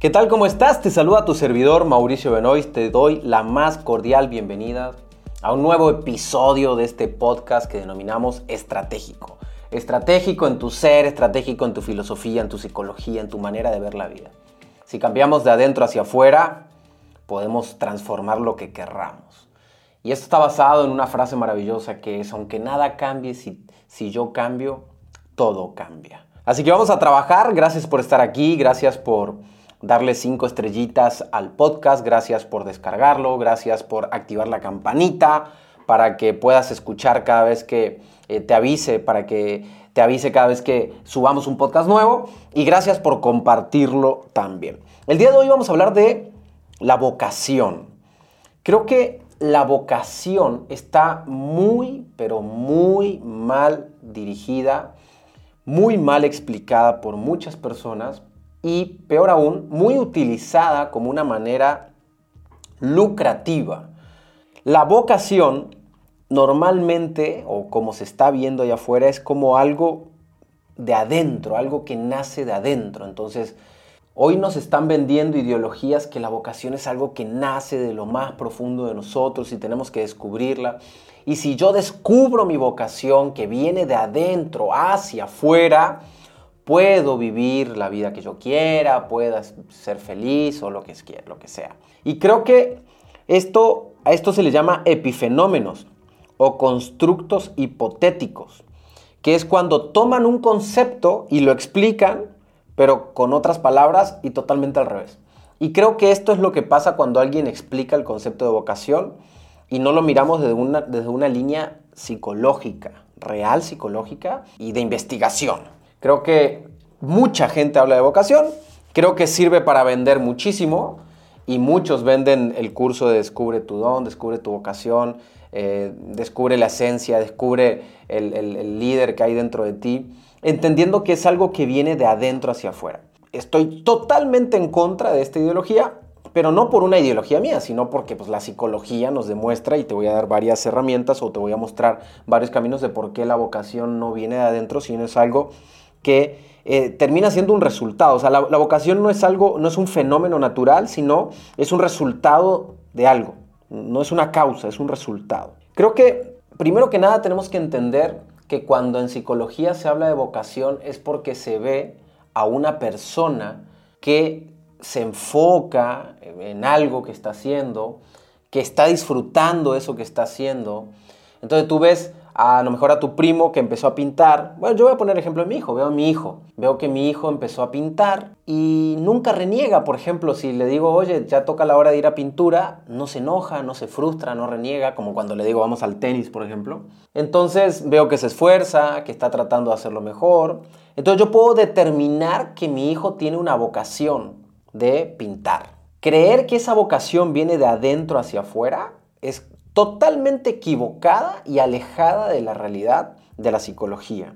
¿Qué tal? ¿Cómo estás? Te saluda tu servidor Mauricio Benoist. Te doy la más cordial bienvenida a un nuevo episodio de este podcast que denominamos estratégico. Estratégico en tu ser, estratégico en tu filosofía, en tu psicología, en tu manera de ver la vida. Si cambiamos de adentro hacia afuera, podemos transformar lo que querramos. Y esto está basado en una frase maravillosa que es, aunque nada cambie, si, si yo cambio, todo cambia. Así que vamos a trabajar. Gracias por estar aquí, gracias por darle cinco estrellitas al podcast, gracias por descargarlo, gracias por activar la campanita para que puedas escuchar cada vez que eh, te avise, para que te avise cada vez que subamos un podcast nuevo y gracias por compartirlo también. El día de hoy vamos a hablar de la vocación. Creo que la vocación está muy, pero muy mal dirigida, muy mal explicada por muchas personas y, peor aún, muy utilizada como una manera lucrativa. La vocación normalmente, o como se está viendo allá afuera, es como algo de adentro, algo que nace de adentro. Entonces, hoy nos están vendiendo ideologías que la vocación es algo que nace de lo más profundo de nosotros y tenemos que descubrirla. Y si yo descubro mi vocación que viene de adentro hacia afuera, puedo vivir la vida que yo quiera, pueda ser feliz o lo que, lo que sea. Y creo que esto, a esto se le llama epifenómenos o constructos hipotéticos, que es cuando toman un concepto y lo explican, pero con otras palabras y totalmente al revés. Y creo que esto es lo que pasa cuando alguien explica el concepto de vocación y no lo miramos desde una, desde una línea psicológica, real psicológica y de investigación. Creo que mucha gente habla de vocación, creo que sirve para vender muchísimo y muchos venden el curso de Descubre tu don, Descubre tu vocación, eh, Descubre la esencia, Descubre el, el líder que hay dentro de ti, entendiendo que es algo que viene de adentro hacia afuera. Estoy totalmente en contra de esta ideología, pero no por una ideología mía, sino porque pues, la psicología nos demuestra, y te voy a dar varias herramientas o te voy a mostrar varios caminos de por qué la vocación no viene de adentro, sino es algo que eh, termina siendo un resultado. O sea, la, vocación no es algo, no es un fenómeno natural, sino es un resultado de algo. No es una causa, es un resultado. Creo que, primero que nada, tenemos que entender que cuando en psicología se habla de vocación es porque se ve a una persona que se enfoca en algo que está haciendo, que está disfrutando eso que está haciendo. Entonces tú ves a, lo mejor a tu primo que empezó a pintar. Bueno, yo voy a poner ejemplo de mi hijo. Veo a mi hijo. Veo que mi hijo empezó a pintar y nunca reniega. Por ejemplo, si le digo, oye, ya toca la hora de ir a pintura, no se enoja, no se frustra, no reniega, como cuando le digo, vamos al tenis, por ejemplo. Entonces veo que se esfuerza, que está tratando de hacerlo mejor. Entonces yo puedo determinar que mi hijo tiene una vocación de pintar. Creer que esa vocación viene de adentro hacia afuera es totalmente equivocada y alejada de la realidad de la psicología.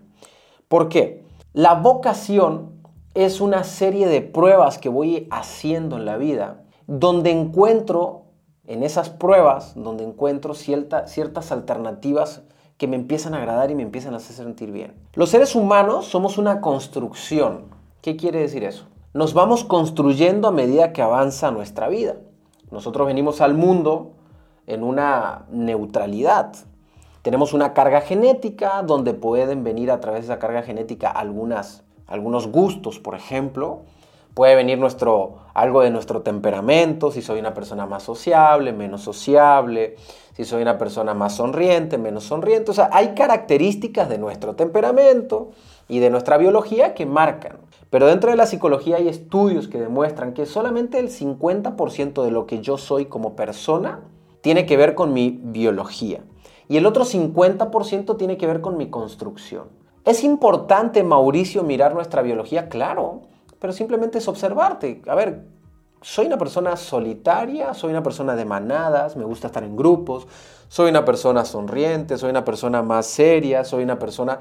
¿Por qué? La vocación es una serie de pruebas que voy haciendo en la vida, donde encuentro, en esas pruebas, donde encuentro ciertas alternativas que me empiezan a agradar y me empiezan a hacer sentir bien. Los seres humanos somos una construcción. ¿Qué quiere decir eso? Nos vamos construyendo a medida que avanza nuestra vida. Nosotros venimos al mundo en una neutralidad. Tenemos una carga genética donde pueden venir a través de esa carga genética algunas, algunos gustos, por ejemplo. Puede venir nuestro, algo de nuestro temperamento, si soy una persona más sociable, menos sociable, si soy una persona más sonriente, menos sonriente. O sea, hay características de nuestro temperamento y de nuestra biología que marcan. Pero dentro de la psicología hay estudios que demuestran que solamente el 50% de lo que yo soy como persona tiene que ver con mi biología y el otro 50% tiene que ver con mi construcción. ¿Es importante, Mauricio, mirar nuestra biología? Claro, pero simplemente es observarte. A ver, soy una persona solitaria, soy una persona de manadas, me gusta estar en grupos, soy una persona sonriente, soy una persona más seria, soy una persona...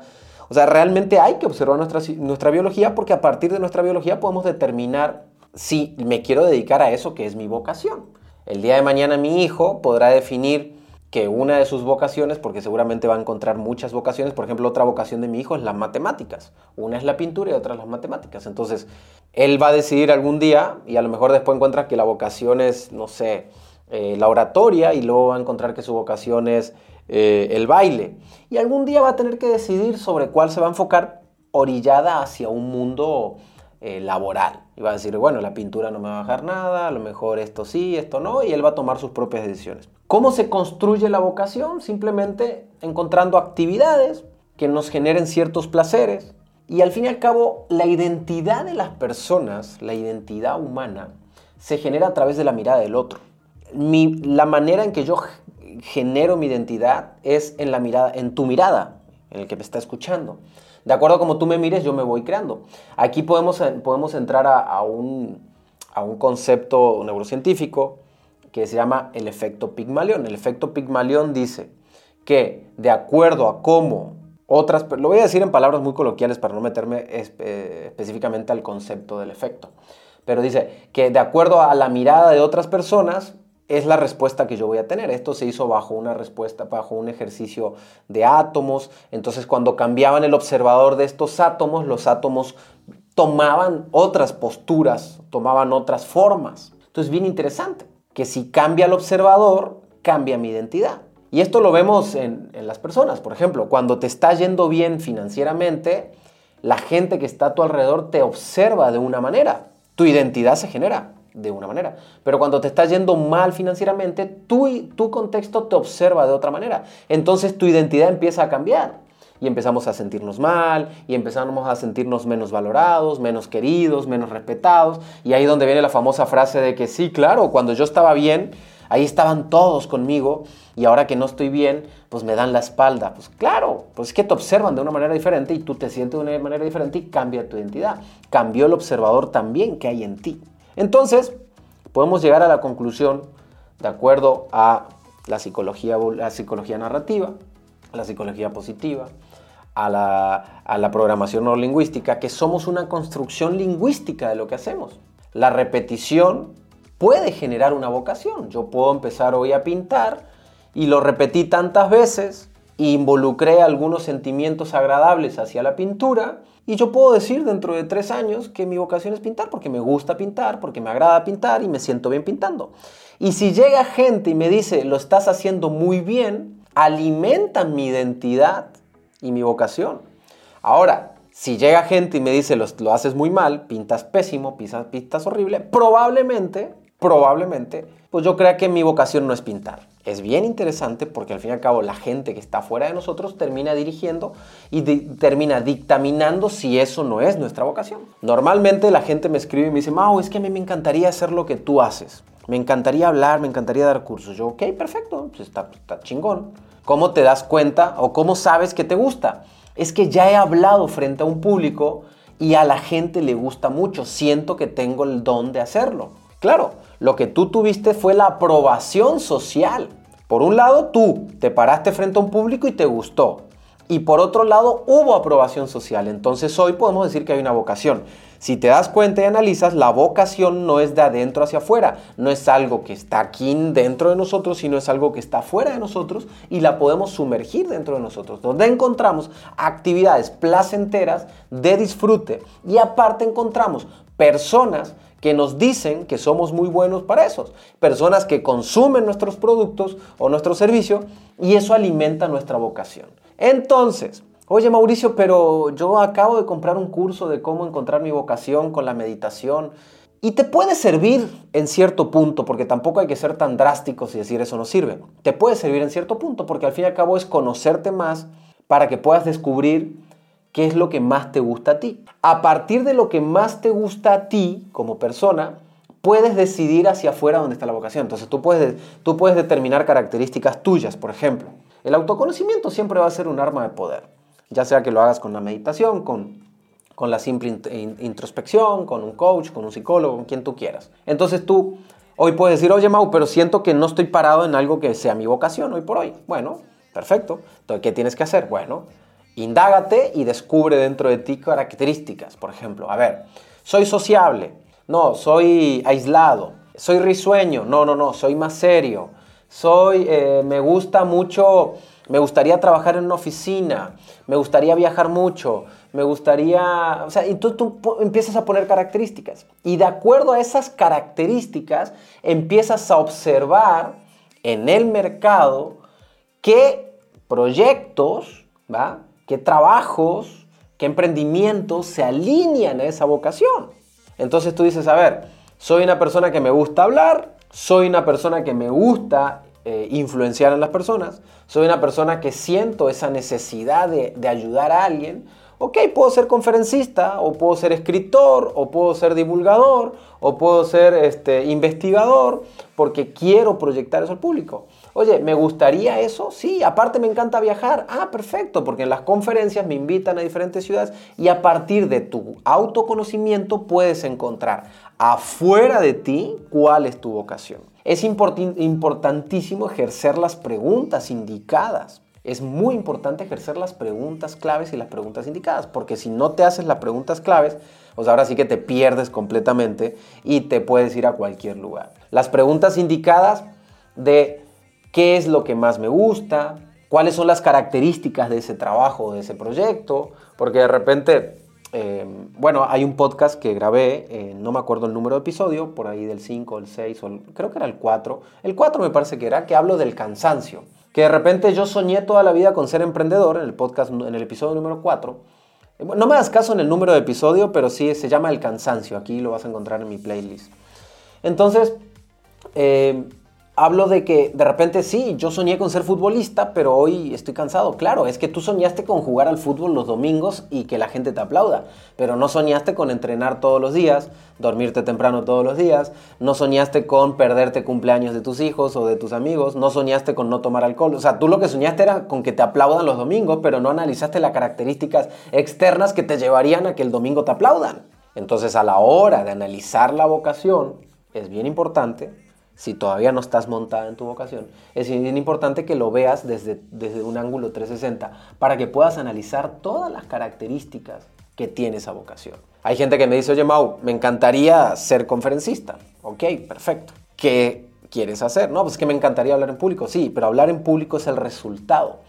O sea, realmente hay que observar nuestra, nuestra biología porque a partir de nuestra biología podemos determinar si me quiero dedicar a eso que es mi vocación. El día de mañana mi hijo podrá definir que una de sus vocaciones, porque seguramente va a encontrar muchas vocaciones, por ejemplo, otra vocación de mi hijo es las matemáticas. Una es la pintura y otra es las matemáticas. Entonces, él va a decidir algún día y a lo mejor después encuentra que la vocación es, no sé, eh, la oratoria y luego va a encontrar que su vocación es eh, el baile. Y algún día va a tener que decidir sobre cuál se va a enfocar orillada hacia un mundo eh, laboral. Y va a decir, bueno, la pintura no me va a dejar nada, a lo mejor esto sí, esto no, y él va a tomar sus propias decisiones. ¿Cómo se construye la vocación? Simplemente encontrando actividades que nos generen ciertos placeres. Y al fin y al cabo, la identidad de las personas, la identidad humana, se genera a través de la mirada del otro. la manera en que yo genero mi identidad es en la mirada, en tu mirada, en el que me está escuchando. De acuerdo a como tú me mires, yo me voy creando. Aquí podemos, podemos entrar a, un, a un concepto neurocientífico que se llama el efecto Pigmalión. El efecto Pigmalión dice que de acuerdo a cómo otras, lo voy a decir en palabras muy coloquiales para no meterme eh, específicamente al concepto del efecto, pero dice que de acuerdo a la mirada de otras personas es la respuesta que yo voy a tener. Esto se hizo bajo una respuesta, bajo un ejercicio de átomos. Entonces cuando cambiaban el observador de estos átomos, los átomos tomaban otras posturas, tomaban otras formas. Entonces bien interesante que si cambia el observador, cambia mi identidad. Y esto lo vemos en, las personas. Por ejemplo, cuando te está yendo bien financieramente, la gente que está a tu alrededor te observa de una manera. Tu identidad se genera de una manera. Pero cuando te está yendo mal financieramente, tu, tu contexto te observa de otra manera. Entonces tu identidad empieza a cambiar y empezamos a sentirnos mal y empezamos a sentirnos menos valorados, menos queridos, menos respetados. Y ahí donde viene la famosa frase de que sí, claro, cuando yo estaba bien, ahí estaban todos conmigo y ahora que no estoy bien, pues me dan la espalda. Pues claro, pues es que te observan de una manera diferente y tú te sientes de una manera diferente y cambia tu identidad. Cambió el observador también que hay en ti. Entonces, podemos llegar a la conclusión, de acuerdo a la psicología, la psicología narrativa, la psicología positiva, a la, programación neurolingüística, que somos una construcción lingüística de lo que hacemos. La repetición puede generar una vocación. Yo puedo empezar hoy a pintar y lo repetí tantas veces e involucré algunos sentimientos agradables hacia la pintura y yo puedo decir dentro de tres años que mi vocación es pintar porque me gusta pintar, porque me agrada pintar y me siento bien pintando. Y si llega gente y me dice, lo estás haciendo muy bien, alimenta mi identidad y mi vocación. Ahora, si llega gente y me dice lo, lo haces muy mal, pintas pésimo, pisas, pintas horrible, probablemente, probablemente, pues yo crea que mi vocación no es pintar. Es bien interesante porque al fin y al cabo la gente que está fuera de nosotros termina dirigiendo y termina dictaminando si eso no es nuestra vocación. Normalmente la gente me escribe y me dice, Mau, es que a mí me encantaría hacer lo que tú haces. Me encantaría hablar, me encantaría dar cursos. Yo, ok, perfecto, pues está chingón. ¿Cómo te das cuenta o cómo sabes que te gusta? Es que ya he hablado frente a un público y a la gente le gusta mucho. Siento que tengo el don de hacerlo. Claro, lo que tú tuviste fue la aprobación social. Por un lado, tú te paraste frente a un público y te gustó. Y por otro lado, hubo aprobación social. Entonces hoy podemos decir que hay una vocación. Si te das cuenta y analizas, la vocación no es de adentro hacia afuera, no es algo que está aquí dentro de nosotros, sino es algo que está fuera de nosotros y la podemos sumergir dentro de nosotros, donde encontramos actividades placenteras de disfrute y aparte encontramos personas que nos dicen que somos muy buenos para eso, personas que consumen nuestros productos o nuestro servicio y eso alimenta nuestra vocación. Entonces, Oye Mauricio, pero yo acabo de comprar un curso de cómo encontrar mi vocación con la meditación. Y te puede servir en cierto punto, porque tampoco hay que ser tan drásticos y decir eso no sirve. Te puede servir en cierto punto, porque al fin y al cabo es conocerte más para que puedas descubrir qué es lo que más te gusta a ti. A partir de lo que más te gusta a ti como persona, puedes decidir hacia afuera dónde está la vocación. Entonces tú puedes, tú puedes determinar características tuyas, por ejemplo. El autoconocimiento siempre va a ser un arma de poder ya sea que lo hagas con la meditación, con, con la simple introspección, con un coach, con un psicólogo, con quien tú quieras. Entonces tú hoy puedes decir, oye Mau, pero siento que no estoy parado en algo que sea mi vocación hoy por hoy. Bueno, perfecto. Entonces, ¿qué tienes que hacer? Bueno, indágate y descubre dentro de ti características. Por ejemplo, a ver, soy sociable. No, soy aislado. Soy risueño. No, no, no, soy más serio soy, eh, me gusta mucho, me gustaría trabajar en una oficina, me gustaría viajar mucho, me gustaría, o sea, y tú, tú empiezas a poner características. Y de acuerdo a esas características, empiezas a observar en el mercado qué proyectos, ¿va? Qué trabajos, qué emprendimientos se alinean a esa vocación. Entonces tú dices, a ver, soy una persona que me gusta hablar, soy una persona que me gusta eh, influenciar en las personas, soy una persona que siento esa necesidad de, ayudar a alguien, ok, puedo ser conferencista, o puedo ser escritor, o puedo ser divulgador, o puedo ser este, investigador, porque quiero proyectar eso al público. Oye, ¿me gustaría eso? Sí, aparte me encanta viajar. Ah, perfecto, porque en las conferencias me invitan a diferentes ciudades y a partir de tu autoconocimiento puedes encontrar afuera de ti cuál es tu vocación. Es importantísimo ejercer las preguntas indicadas. Es muy importante ejercer las preguntas claves y las preguntas indicadas, porque si no te haces las preguntas claves, pues ahora sí que te pierdes completamente y te puedes ir a cualquier lugar. Las preguntas indicadas de qué es lo que más me gusta, cuáles son las características de ese trabajo, de ese proyecto, porque de repente, eh, bueno, hay un podcast que grabé, eh, no me acuerdo el número de episodio, por ahí del 5, el 6, o creo que era el 4, el 4 me parece que era, que hablo del cansancio, que de repente yo soñé toda la vida con ser emprendedor, en el podcast, en el episodio número 4, no me das caso en el número de episodio, pero sí se llama El Cansancio. Aquí lo vas a encontrar en mi playlist. Entonces, eh, hablo de que de repente sí, yo soñé con ser futbolista, pero hoy estoy cansado. Claro, es que tú soñaste con jugar al fútbol los domingos y que la gente te aplauda, pero no soñaste con entrenar todos los días, dormirte temprano todos los días, no soñaste con perderte cumpleaños de tus hijos o de tus amigos, no soñaste con no tomar alcohol. O sea, tú lo que soñaste era con que te aplaudan los domingos, pero no analizaste las características externas que te llevarían a que el domingo te aplaudan. Entonces, a la hora de analizar la vocación, es bien importante si todavía no estás montada en tu vocación, es bien importante que lo veas desde, desde un ángulo 360 para que puedas analizar todas las características que tiene esa vocación. Hay gente que me dice, oye Mau, me encantaría ser conferencista. Ok, perfecto. ¿Qué quieres hacer? No, pues que me encantaría hablar en público. Sí, pero hablar en público es el resultado.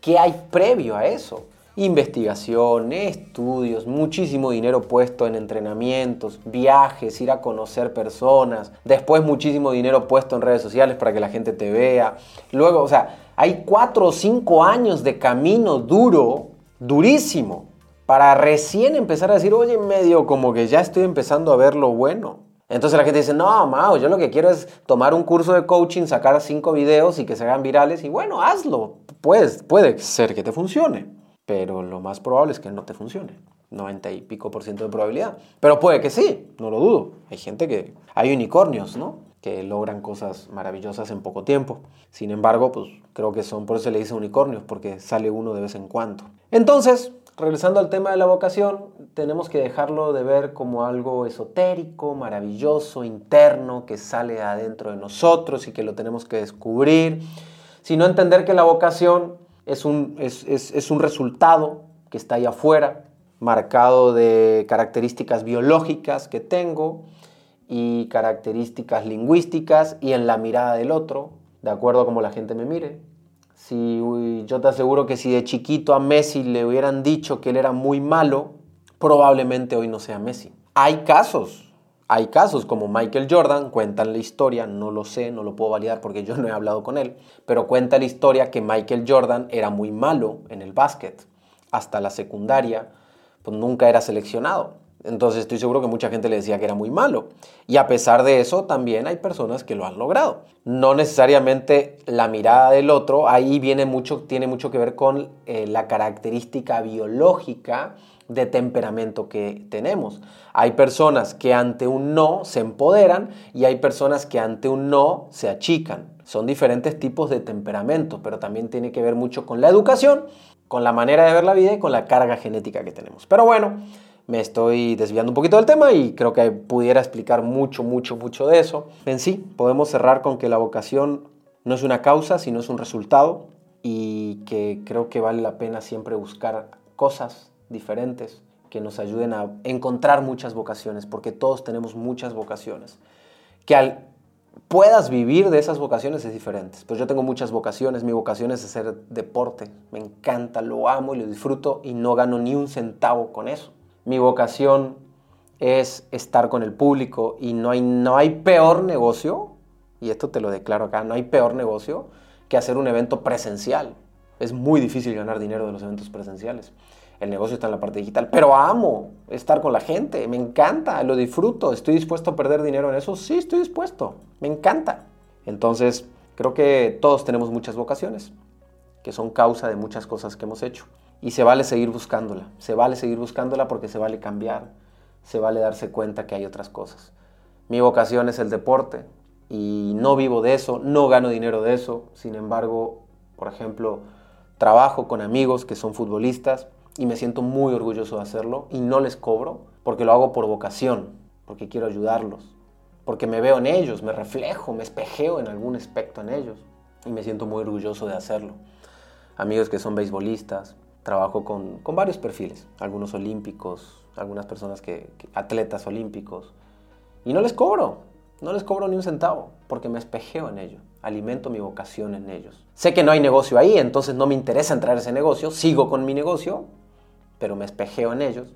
¿Qué hay previo a eso? Investigación, estudios, muchísimo dinero puesto en entrenamientos, viajes, ir a conocer personas, después muchísimo dinero puesto en redes sociales para que la gente te vea. Luego, o sea, hay cuatro o cinco años de camino duro, durísimo, para recién empezar a decir, oye, medio como que ya estoy empezando a ver lo bueno. Entonces la gente dice, no, Mao, yo lo que quiero es tomar un curso de coaching, sacar cinco videos y que se hagan virales y bueno, hazlo. Pues, puede ser que te funcione pero lo más probable es que no te funcione. 90 y pico por ciento de probabilidad. Pero puede que sí, no lo dudo. Hay gente que... Hay unicornios, ¿no? Que logran cosas maravillosas en poco tiempo. Sin embargo, pues creo que son, por eso se le dice unicornios, porque sale uno de vez en cuando. Entonces, regresando al tema de la vocación, tenemos que dejarlo de ver como algo esotérico, maravilloso, interno, que sale adentro de nosotros y que lo tenemos que descubrir, sino entender que la vocación es un, es, un resultado que está ahí afuera, marcado de características biológicas que tengo y características lingüísticas y en la mirada del otro, de acuerdo a cómo la gente me mire. Si yo te aseguro que si de chiquito a Messi le hubieran dicho que él era muy malo, probablemente hoy no sea Messi. Hay casos, hay casos como Michael Jordan, cuentan la historia, no lo sé, no lo puedo validar porque yo no he hablado con él, pero cuenta la historia que Michael Jordan era muy malo en el básquet. Hasta la secundaria, pues nunca era seleccionado. Entonces estoy seguro que mucha gente le decía que era muy malo. Y a pesar de eso, también hay personas que lo han logrado. No necesariamente la mirada del otro, ahí viene mucho, tiene mucho que ver con eh, la característica biológica de temperamento que tenemos. Hay personas que ante un no se empoderan y hay personas que ante un no se achican. Son diferentes tipos de temperamento, pero también tiene que ver mucho con la educación, con la manera de ver la vida y con la carga genética que tenemos. Pero bueno, me estoy desviando un poquito del tema y creo que pudiera explicar mucho, mucho, mucho de eso. En sí, podemos cerrar con que la vocación no es una causa, sino es un resultado y que creo que vale la pena siempre buscar cosas diferentes que nos ayuden a encontrar muchas vocaciones, porque todos tenemos muchas vocaciones, que al puedas vivir de esas vocaciones es diferente. Pues yo tengo muchas vocaciones. Mi vocación es hacer deporte. Me encanta, lo amo y lo disfruto y no gano ni un centavo con eso. Mi vocación es estar con el público y no hay, no hay peor negocio, y esto te lo declaro acá, no hay peor negocio que hacer un evento presencial. Es muy difícil ganar dinero de los eventos presenciales. El negocio está en la parte digital, pero amo estar con la gente, me encanta, lo disfruto, estoy dispuesto a perder dinero en eso, sí, estoy dispuesto, me encanta. Entonces, creo que todos tenemos muchas vocaciones, que son causa de muchas cosas que hemos hecho. Y se vale seguir buscándola, se vale seguir buscándola porque se vale cambiar, se vale darse cuenta que hay otras cosas. Mi vocación es el deporte y no vivo de eso, no gano dinero de eso, sin embargo, por ejemplo, trabajo con amigos que son futbolistas y me siento muy orgulloso de hacerlo y no les cobro porque lo hago por vocación, porque quiero ayudarlos, porque me veo en ellos, me reflejo, me espejeo en algún aspecto en ellos y me siento muy orgulloso de hacerlo. Amigos que son beisbolistas, trabajo con, con varios perfiles, algunos olímpicos, algunas personas que, atletas olímpicos y no les cobro, no les cobro ni un centavo porque me espejeo en ellos alimento mi vocación en ellos. Sé que no hay negocio ahí, entonces no me interesa entrar a ese negocio, sigo con mi negocio, pero me espejeo en ellos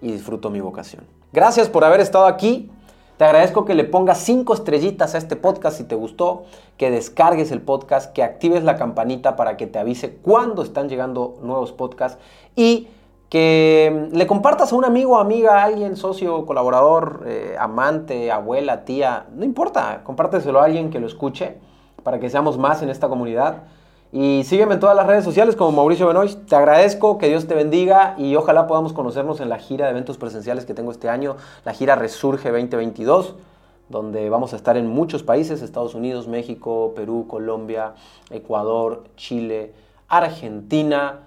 y disfruto mi vocación. Gracias por haber estado aquí. Te agradezco que le pongas cinco estrellitas a este podcast si te gustó, que descargues el podcast, que actives la campanita para que te avise cuando están llegando nuevos podcasts y que le compartas a un amigo, amiga, alguien, socio, colaborador, eh, amante, abuela, tía, no importa, compárteselo a alguien que lo escuche para que seamos más en esta comunidad. Y sígueme en todas las redes sociales como Mauricio Benoist. Te agradezco, que Dios te bendiga y ojalá podamos conocernos en la gira de eventos presenciales que tengo este año, la gira Resurge 2022, donde vamos a estar en muchos países, Estados Unidos, México, Perú, Colombia, Ecuador, Chile, Argentina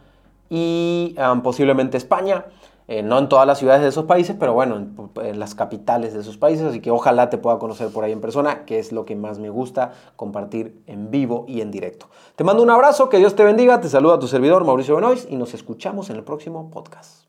y posiblemente España. Eh, no en todas las ciudades de esos países, pero bueno, en, las capitales de esos países, así que ojalá te pueda conocer por ahí en persona, que es lo que más me gusta, compartir en vivo y en directo. Te mando un abrazo, que Dios te bendiga, te saluda tu servidor Mauricio Benoist y nos escuchamos en el próximo podcast.